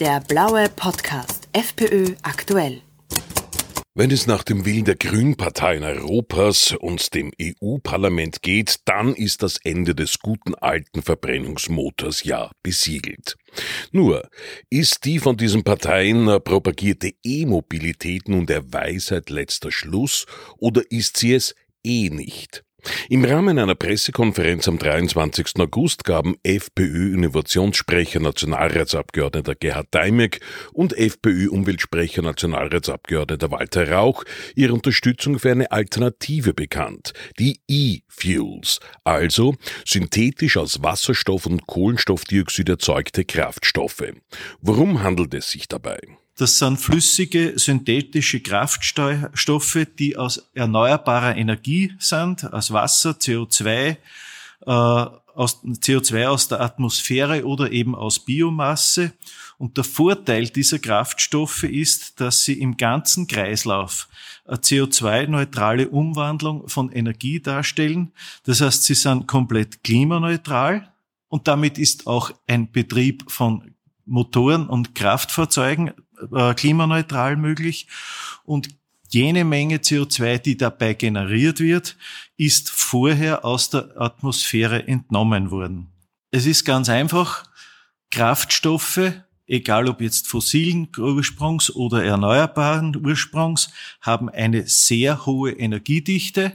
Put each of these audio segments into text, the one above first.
Der blaue Podcast FPÖ aktuell. Wenn es nach dem Willen der Grünparteien Europas und dem EU-Parlament geht, dann ist das Ende des guten alten Verbrennungsmotors ja besiegelt. Nur ist die von diesen Parteien propagierte E-Mobilität nun der Weisheit letzter Schluss oder ist sie es eh nicht? Im Rahmen einer Pressekonferenz am 23. August gaben FPÖ-Innovationssprecher Nationalratsabgeordneter Gerhard Daimek und FPÖ-Umweltsprecher Nationalratsabgeordneter Walter Rauch ihre Unterstützung für eine Alternative bekannt, die E-Fuels, also synthetisch aus Wasserstoff und Kohlenstoffdioxid erzeugte Kraftstoffe. Worum handelt es sich dabei? Das sind flüssige synthetische Kraftstoffe, die aus erneuerbarer Energie sind, aus Wasser, CO2, äh, aus CO2 aus der Atmosphäre oder eben aus Biomasse. Und der Vorteil dieser Kraftstoffe ist, dass sie im ganzen Kreislauf eine CO2-neutrale Umwandlung von Energie darstellen. Das heißt, sie sind komplett klimaneutral und damit ist auch ein Betrieb von Motoren und Kraftfahrzeugen äh, klimaneutral möglich. Und jene Menge CO2, die dabei generiert wird, ist vorher aus der Atmosphäre entnommen worden. Es ist ganz einfach, Kraftstoffe, egal ob jetzt fossilen Ursprungs oder erneuerbaren Ursprungs, haben eine sehr hohe Energiedichte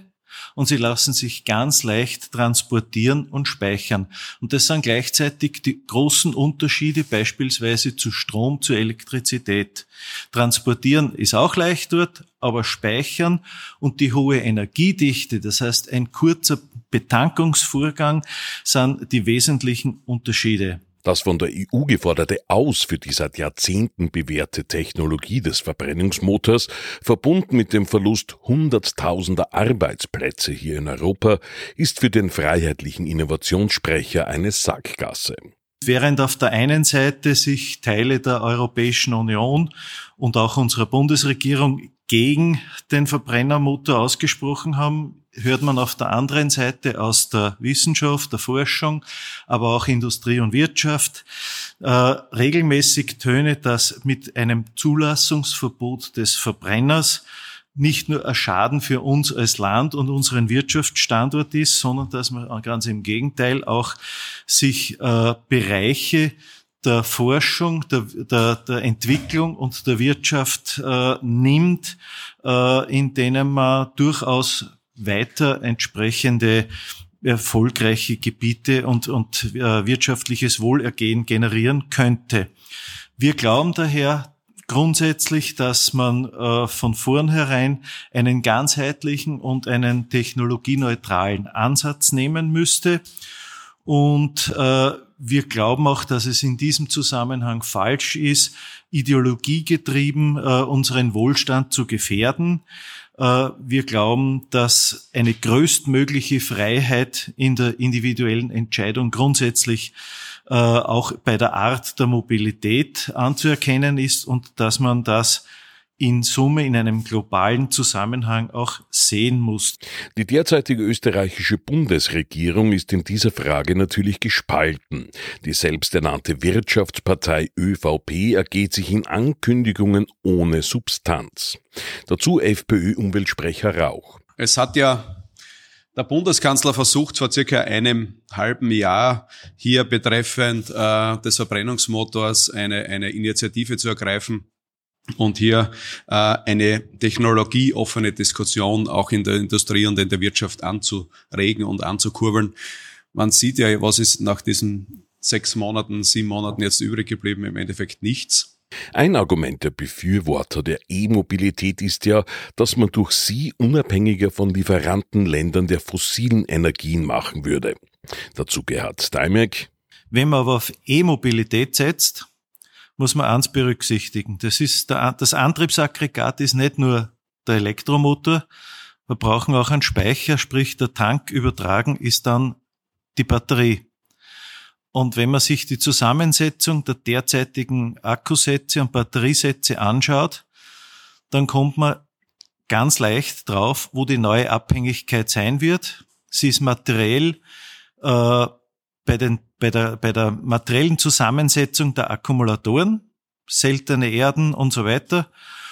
und sie lassen sich ganz leicht transportieren und speichern. Und das sind gleichzeitig die großen Unterschiede beispielsweise zu Strom, zu Elektrizität. Transportieren ist auch leicht dort, aber speichern und die hohe Energiedichte, das heißt ein kurzer Betankungsvorgang, sind die wesentlichen Unterschiede. Das von der EU geforderte Aus für die seit Jahrzehnten bewährte Technologie des Verbrennungsmotors, verbunden mit dem Verlust hunderttausender Arbeitsplätze hier in Europa, ist für den freiheitlichen Innovationssprecher eine Sackgasse. Während auf der einen Seite sich Teile der Europäischen Union und auch unserer Bundesregierung gegen den Verbrennermotor ausgesprochen haben, hört man auf der anderen Seite aus der Wissenschaft, der Forschung, aber auch Industrie und Wirtschaft äh, regelmäßig Töne, dass mit einem Zulassungsverbot des Verbrenners nicht nur ein Schaden für uns als Land und unseren Wirtschaftsstandort ist, sondern dass man ganz im Gegenteil auch sich äh, Bereiche der Forschung, der, der, der Entwicklung und der Wirtschaft äh, nimmt, äh, in denen man durchaus weiter entsprechende erfolgreiche Gebiete und, und äh, wirtschaftliches Wohlergehen generieren könnte. Wir glauben daher grundsätzlich, dass man äh, von vornherein einen ganzheitlichen und einen technologieneutralen Ansatz nehmen müsste. Und äh, wir glauben auch, dass es in diesem Zusammenhang falsch ist, ideologiegetrieben äh, unseren Wohlstand zu gefährden. Äh, wir glauben, dass eine größtmögliche Freiheit in der individuellen Entscheidung grundsätzlich äh, auch bei der Art der Mobilität anzuerkennen ist und dass man das in Summe in einem globalen Zusammenhang auch sehen muss. Die derzeitige österreichische Bundesregierung ist in dieser Frage natürlich gespalten. Die selbsternannte Wirtschaftspartei ÖVP ergeht sich in Ankündigungen ohne Substanz. Dazu FPÖ-Umweltsprecher Rauch. Es hat ja der Bundeskanzler versucht vor circa einem halben Jahr hier betreffend äh, des Verbrennungsmotors eine, eine Initiative zu ergreifen und hier äh, eine technologieoffene Diskussion auch in der Industrie und in der Wirtschaft anzuregen und anzukurbeln. Man sieht ja, was ist nach diesen sechs Monaten, sieben Monaten jetzt übrig geblieben, im Endeffekt nichts. Ein Argument der Befürworter der E-Mobilität ist ja, dass man durch sie unabhängiger von Lieferantenländern der fossilen Energien machen würde. Dazu Gerhard Steinberg. Wenn man aber auf E-Mobilität setzt, muss man eins berücksichtigen. Das ist der, das Antriebsaggregat ist nicht nur der Elektromotor. Wir brauchen auch einen Speicher, sprich der Tank übertragen ist dann die Batterie. Und wenn man sich die Zusammensetzung der derzeitigen Akkusätze und Batteriesätze anschaut, dann kommt man ganz leicht drauf, wo die neue Abhängigkeit sein wird. Sie ist materiell äh, bei, den, bei, der, bei der materiellen Zusammensetzung der Akkumulatoren. seltene Erden und so weiter.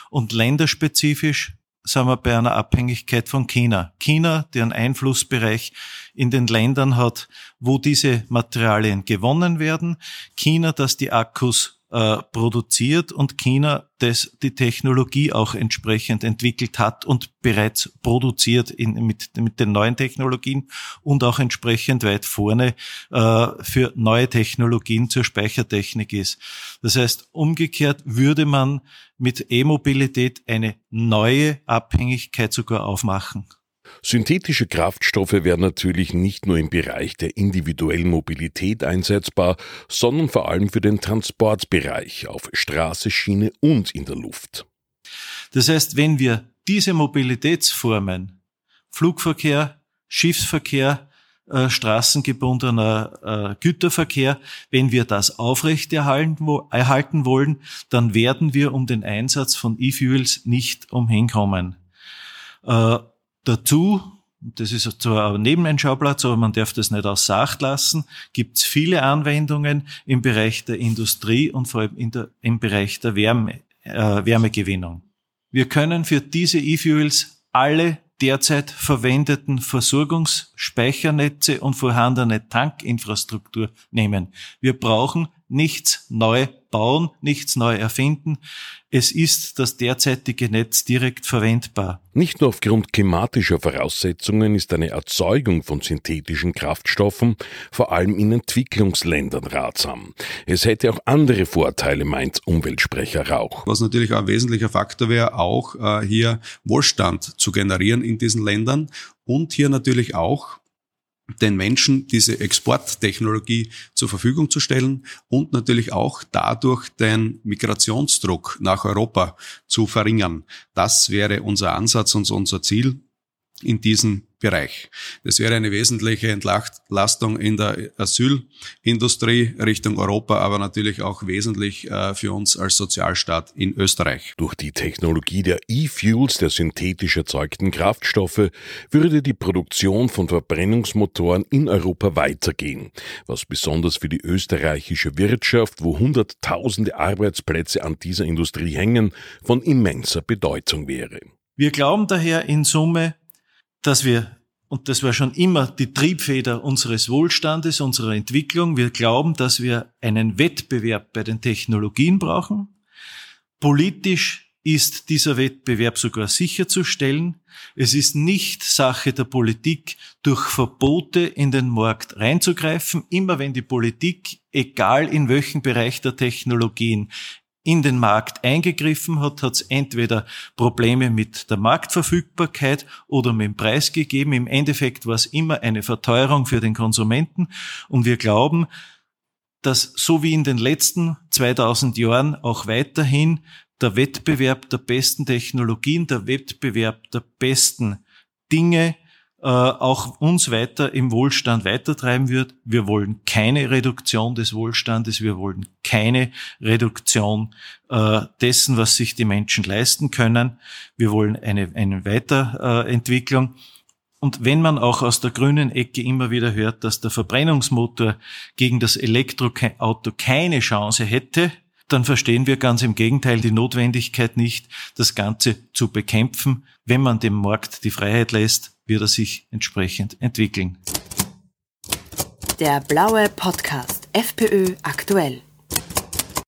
Und länderspezifisch sind wir bei einer Abhängigkeit von China. China, der einen Einflussbereich in den Ländern hat, wo diese Materialien gewonnen werden. China, das die Akkus äh, produziert und China, das die Technologie auch entsprechend entwickelt hat und bereits produziert in, mit, mit den neuen Technologien und auch entsprechend weit vorne äh, für neue Technologien zur Speichertechnik ist. Das heißt, umgekehrt würde man mit E-Mobilität eine neue Abhängigkeit sogar aufmachen. Synthetische Kraftstoffe werden natürlich nicht nur im Bereich der individuellen Mobilität einsetzbar, sondern vor allem für den Transportbereich auf Straße, Schiene und in der Luft. Das heißt, wenn wir diese Mobilitätsformen, Flugverkehr, Schiffsverkehr, äh, straßengebundener äh, Güterverkehr, wenn wir das aufrechterhalten wo, erhalten wollen, dann werden wir um den Einsatz von E-Fuels nicht umhinkommen. Äh, Dazu, das ist zwar ein Nebeneenschauplatz, aber man darf das nicht außer Acht lassen, gibt es viele Anwendungen im Bereich der Industrie und vor allem der, im Bereich der Wärme, äh, Wärmegewinnung. Wir können für diese E-Fuels alle derzeit verwendeten Versorgungsspeichernetze und vorhandene Tankinfrastruktur nehmen. Wir brauchen nichts neu bauen, nichts neu erfinden. Es ist das derzeitige Netz direkt verwendbar. Nicht nur aufgrund klimatischer Voraussetzungen ist eine Erzeugung von synthetischen Kraftstoffen vor allem in Entwicklungsländern ratsam. Es hätte auch andere Vorteile, meint Umweltsprecher Rauch. Was natürlich auch ein wesentlicher Faktor wäre, auch äh, hier Wohlstand zu generieren in diesen Ländern und hier natürlich auch den Menschen diese Exporttechnologie zur Verfügung zu stellen und natürlich auch dadurch den Migrationsdruck nach Europa zu verringern. Das wäre unser Ansatz und unser Ziel in diesem Bereich. Das wäre eine wesentliche Entlastung in der Asylindustrie Richtung Europa, aber natürlich auch wesentlich äh, für uns als Sozialstaat in Österreich. Durch die Technologie der E-Fuels, der synthetisch erzeugten Kraftstoffe, würde die Produktion von Verbrennungsmotoren in Europa weitergehen, was besonders für die österreichische Wirtschaft, wo Hunderttausende Arbeitsplätze an dieser Industrie hängen, von immenser Bedeutung wäre. Wir glauben daher in Summe, dass wir, und das war schon immer die Triebfeder unseres Wohlstandes, unserer Entwicklung, wir glauben, dass wir einen Wettbewerb bei den Technologien brauchen. Politisch ist dieser Wettbewerb sogar sicherzustellen. Es ist nicht Sache der Politik, durch Verbote in den Markt reinzugreifen. Immer wenn die Politik, egal in welchem Bereich der Technologien, in den Markt eingegriffen hat, hat es entweder Probleme mit der Marktverfügbarkeit oder mit dem Preis gegeben. Im Endeffekt war es immer eine Verteuerung für den Konsumenten. Und wir glauben, dass so wie in den letzten 2000 Jahren auch weiterhin der Wettbewerb der besten Technologien, der Wettbewerb der besten Dinge äh, auch uns weiter im Wohlstand weitertreiben wird. Wir wollen keine Reduktion des Wohlstandes, wir wollen keine Reduktion äh, dessen, was sich die Menschen leisten können. Wir wollen eine, eine Weiterentwicklung. Und wenn man auch aus der grünen Ecke immer wieder hört, dass der Verbrennungsmotor gegen das Elektroauto keine Chance hätte, dann verstehen wir ganz im Gegenteil die Notwendigkeit nicht, das Ganze zu bekämpfen. Wenn man dem Markt die Freiheit lässt, wird er sich entsprechend entwickeln. Der blaue Podcast FPÖ aktuell.